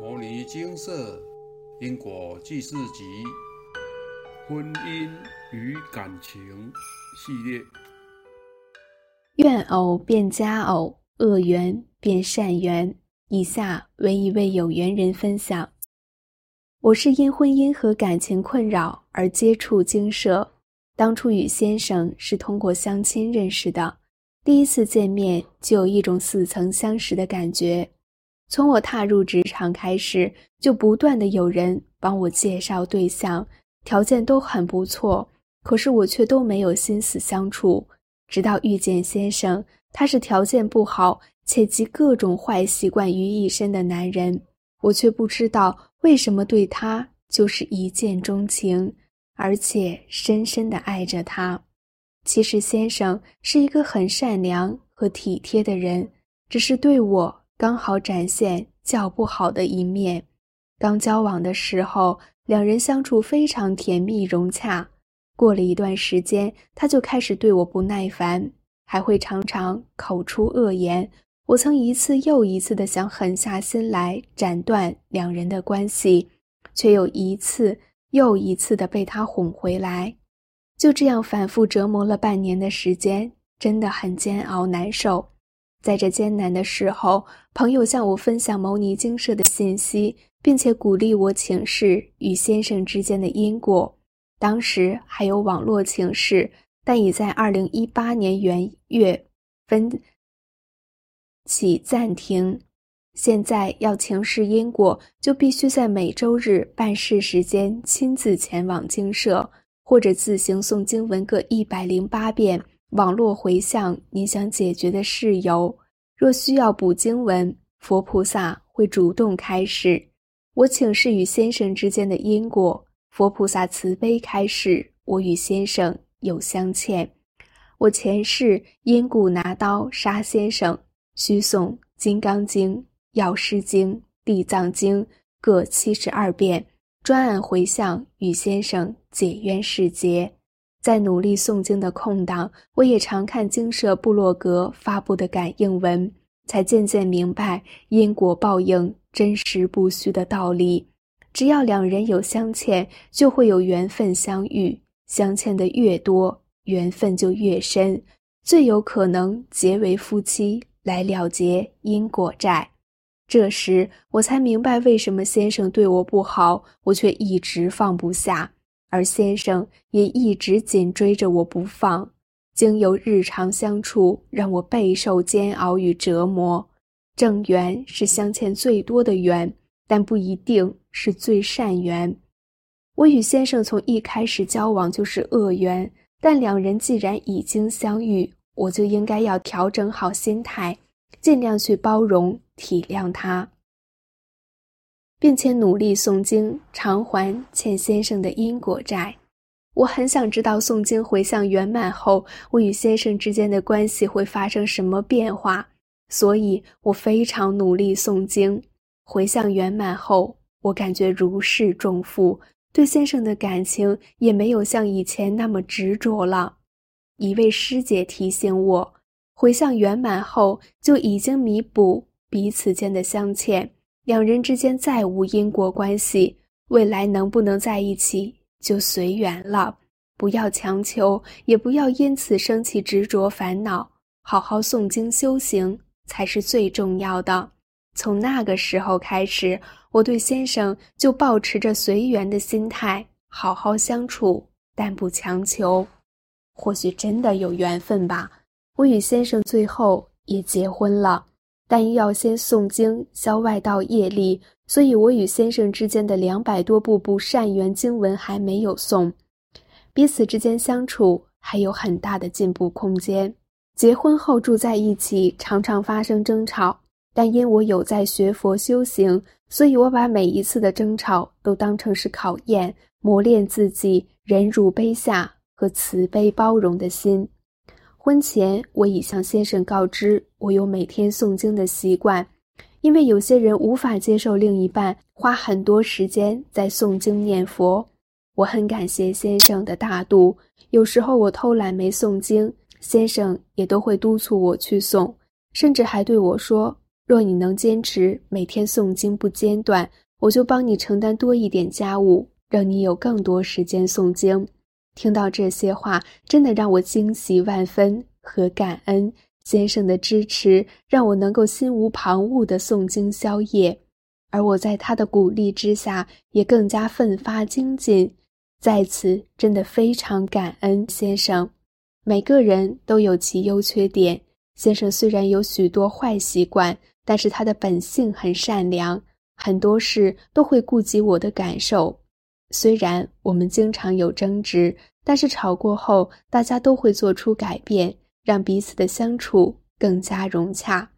《摩尼金色因果记事集》婚姻与感情系列。怨偶变佳偶，恶缘变善缘。以下为一位有缘人分享：我是因婚姻和感情困扰而接触精舍。当初与先生是通过相亲认识的，第一次见面就有一种似曾相识的感觉。从我踏入职场开始，就不断的有人帮我介绍对象，条件都很不错，可是我却都没有心思相处。直到遇见先生，他是条件不好且集各种坏习惯于一身的男人，我却不知道为什么对他就是一见钟情，而且深深的爱着他。其实先生是一个很善良和体贴的人，只是对我。刚好展现较不好的一面。刚交往的时候，两人相处非常甜蜜融洽。过了一段时间，他就开始对我不耐烦，还会常常口出恶言。我曾一次又一次的想狠下心来斩断两人的关系，却又一次又一次的被他哄回来。就这样反复折磨了半年的时间，真的很煎熬难受。在这艰难的时候，朋友向我分享牟尼精舍的信息，并且鼓励我请示与先生之间的因果。当时还有网络请示，但已在二零一八年元月分起暂停。现在要请示因果，就必须在每周日办事时间亲自前往精舍，或者自行诵经文各一百零八遍。网络回向，您想解决的事由。若需要补经文，佛菩萨会主动开示。我请示与先生之间的因果，佛菩萨慈悲开示。我与先生有相欠。我前世因故拿刀杀先生，需诵《金刚经》《药师经》《地藏经》各七十二遍，专案回向与先生解冤释结。在努力诵经的空档，我也常看经社部落格发布的感应文，才渐渐明白因果报应真实不虚的道理。只要两人有相欠，就会有缘分相遇，相欠的越多，缘分就越深，最有可能结为夫妻，来了结因果债。这时，我才明白为什么先生对我不好，我却一直放不下。而先生也一直紧追着我不放，经由日常相处，让我备受煎熬与折磨。正缘是相欠最多的缘，但不一定是最善缘。我与先生从一开始交往就是恶缘，但两人既然已经相遇，我就应该要调整好心态，尽量去包容体谅他。并且努力诵经，偿还欠先生的因果债。我很想知道诵经回向圆满后，我与先生之间的关系会发生什么变化。所以我非常努力诵经。回向圆满后，我感觉如释重负，对先生的感情也没有像以前那么执着了。一位师姐提醒我，回向圆满后就已经弥补彼此间的相欠。两人之间再无因果关系，未来能不能在一起就随缘了，不要强求，也不要因此生气执着烦恼。好好诵经修行才是最重要的。从那个时候开始，我对先生就保持着随缘的心态，好好相处，但不强求。或许真的有缘分吧，我与先生最后也结婚了。但又要先诵经消外道业力，所以我与先生之间的两百多部不善缘经文还没有诵，彼此之间相处还有很大的进步空间。结婚后住在一起，常常发生争吵，但因我有在学佛修行，所以我把每一次的争吵都当成是考验，磨练自己忍辱卑下和慈悲包容的心。婚前，我已向先生告知我有每天诵经的习惯，因为有些人无法接受另一半花很多时间在诵经念佛。我很感谢先生的大度，有时候我偷懒没诵经，先生也都会督促我去诵，甚至还对我说：“若你能坚持每天诵经不间断，我就帮你承担多一点家务，让你有更多时间诵经。听到这些话，真的让我惊喜万分和感恩。先生的支持让我能够心无旁骛地诵经宵夜，而我在他的鼓励之下，也更加奋发精进。在此，真的非常感恩先生。每个人都有其优缺点，先生虽然有许多坏习惯，但是他的本性很善良，很多事都会顾及我的感受。虽然我们经常有争执，但是吵过后，大家都会做出改变。让彼此的相处更加融洽，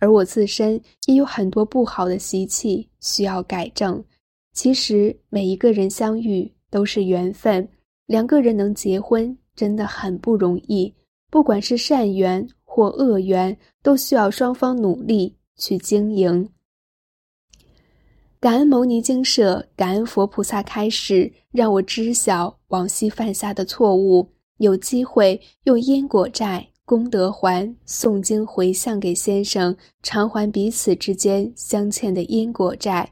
而我自身也有很多不好的习气需要改正。其实每一个人相遇都是缘分，两个人能结婚真的很不容易。不管是善缘或恶缘，都需要双方努力去经营。感恩牟尼精舍，感恩佛菩萨开示，让我知晓往昔犯下的错误，有机会用因果债。功德还诵经回向给先生，偿还彼此之间相欠的因果债。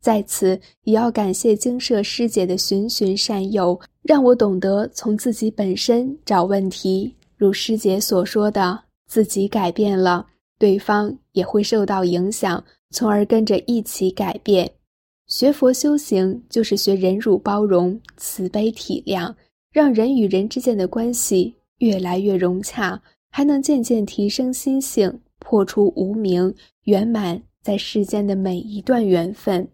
在此，也要感谢精舍师姐的循循善诱，让我懂得从自己本身找问题。如师姐所说的，自己改变了，对方也会受到影响，从而跟着一起改变。学佛修行就是学忍辱包容、慈悲体谅，让人与人之间的关系。越来越融洽，还能渐渐提升心性，破除无名，圆满在世间的每一段缘分。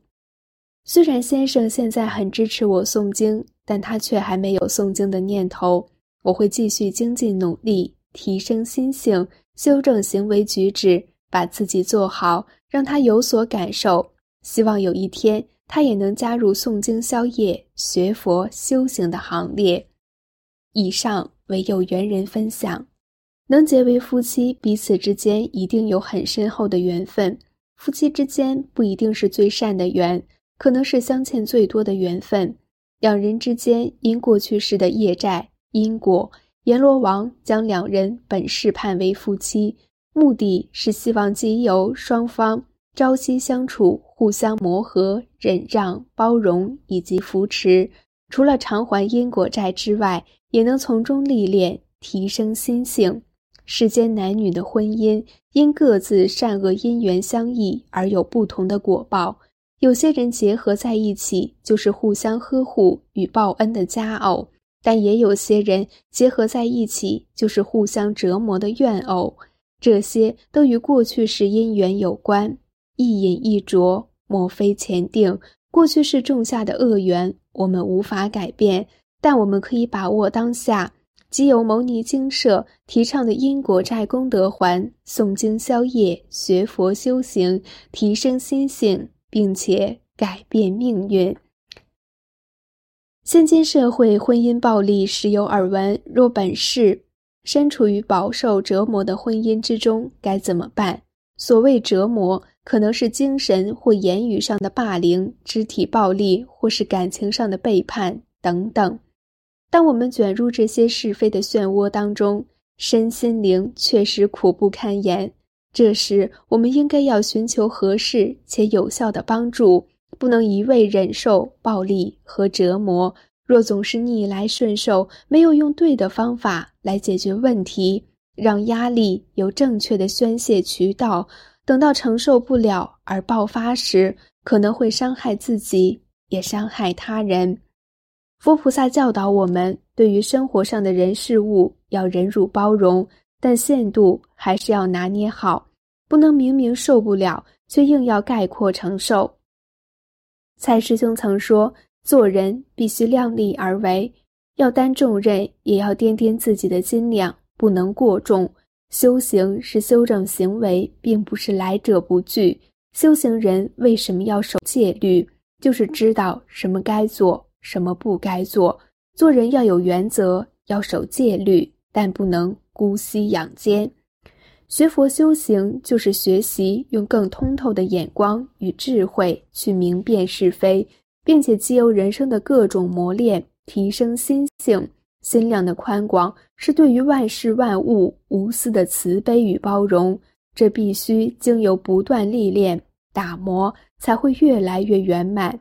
虽然先生现在很支持我诵经，但他却还没有诵经的念头。我会继续精进努力，提升心性，修正行为举止，把自己做好，让他有所感受。希望有一天，他也能加入诵经宵夜、学佛修行的行列。以上。为有缘人分享，能结为夫妻，彼此之间一定有很深厚的缘分。夫妻之间不一定是最善的缘，可能是相欠最多的缘分。两人之间因过去世的业债因果，阎罗王将两人本世判为夫妻，目的是希望藉由双方朝夕相处、互相磨合、忍让、包容以及扶持，除了偿还因果债之外。也能从中历练，提升心性。世间男女的婚姻，因各自善恶因缘相异而有不同的果报。有些人结合在一起，就是互相呵护与报恩的佳偶；但也有些人结合在一起，就是互相折磨的怨偶。这些都与过去世因缘有关。一饮一啄，莫非前定。过去世种下的恶缘，我们无法改变。但我们可以把握当下，即由牟尼精舍提倡的因果债功德还，诵经消业，学佛修行，提升心性，并且改变命运。现今社会婚姻暴力时有耳闻，若本市身处于饱受折磨的婚姻之中，该怎么办？所谓折磨，可能是精神或言语上的霸凌、肢体暴力，或是感情上的背叛等等。当我们卷入这些是非的漩涡当中，身心灵确实苦不堪言。这时，我们应该要寻求合适且有效的帮助，不能一味忍受暴力和折磨。若总是逆来顺受，没有用对的方法来解决问题，让压力有正确的宣泄渠道，等到承受不了而爆发时，可能会伤害自己，也伤害他人。佛菩萨教导我们，对于生活上的人事物要忍辱包容，但限度还是要拿捏好，不能明明受不了，却硬要概括承受。蔡师兄曾说：“做人必须量力而为，要担重任，也要掂掂自己的斤两，不能过重。修行是修正行为，并不是来者不拒。修行人为什么要守戒律？就是知道什么该做。”什么不该做？做人要有原则，要守戒律，但不能姑息养奸。学佛修行就是学习用更通透的眼光与智慧去明辨是非，并且既由人生的各种磨练提升心性。心量的宽广是对于万事万物无私的慈悲与包容。这必须经由不断历练打磨，才会越来越圆满。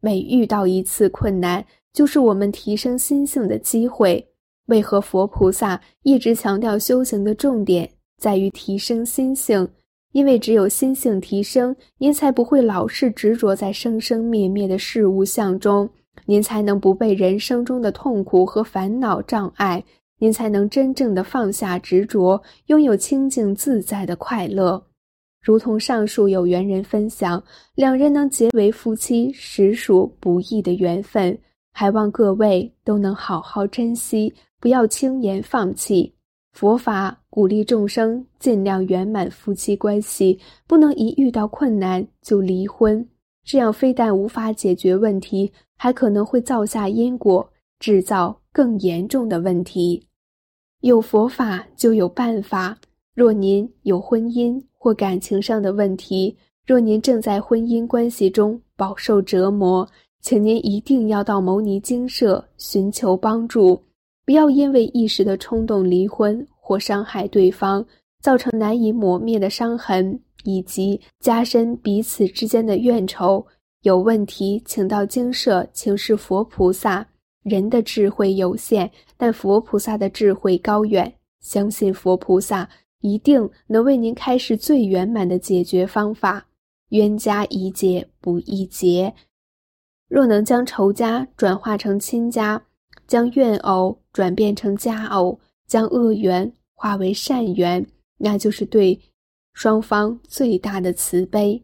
每遇到一次困难，就是我们提升心性的机会。为何佛菩萨一直强调修行的重点在于提升心性？因为只有心性提升，您才不会老是执着在生生灭灭的事物相中，您才能不被人生中的痛苦和烦恼障碍，您才能真正的放下执着，拥有清净自在的快乐。如同上述有缘人分享，两人能结为夫妻，实属不易的缘分，还望各位都能好好珍惜。不要轻言放弃，佛法鼓励众生尽量圆满夫妻关系，不能一遇到困难就离婚，这样非但无法解决问题，还可能会造下因果，制造更严重的问题。有佛法就有办法。若您有婚姻或感情上的问题，若您正在婚姻关系中饱受折磨，请您一定要到牟尼精舍寻求帮助。不要因为一时的冲动离婚或伤害对方，造成难以磨灭的伤痕，以及加深彼此之间的怨仇。有问题，请到精舍请示佛菩萨。人的智慧有限，但佛菩萨的智慧高远。相信佛菩萨一定能为您开示最圆满的解决方法。冤家宜解不宜结，若能将仇家转化成亲家。将怨偶转变成佳偶，将恶缘化为善缘，那就是对双方最大的慈悲。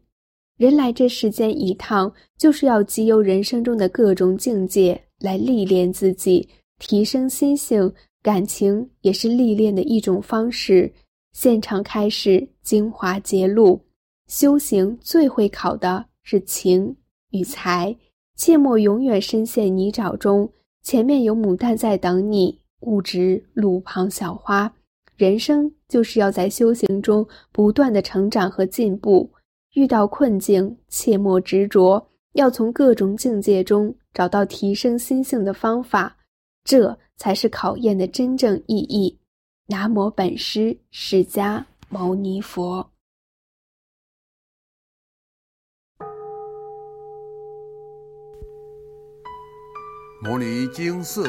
人来这世间一趟，就是要集由人生中的各种境界来历练自己，提升心性。感情也是历练的一种方式。现场开始精华揭露，修行最会考的是情与财，切莫永远深陷泥沼中。前面有牡丹在等你，勿知路旁小花。人生就是要在修行中不断的成长和进步。遇到困境，切莫执着，要从各种境界中找到提升心性的方法，这才是考验的真正意义。南无本师释迦牟尼佛。摩尼经寺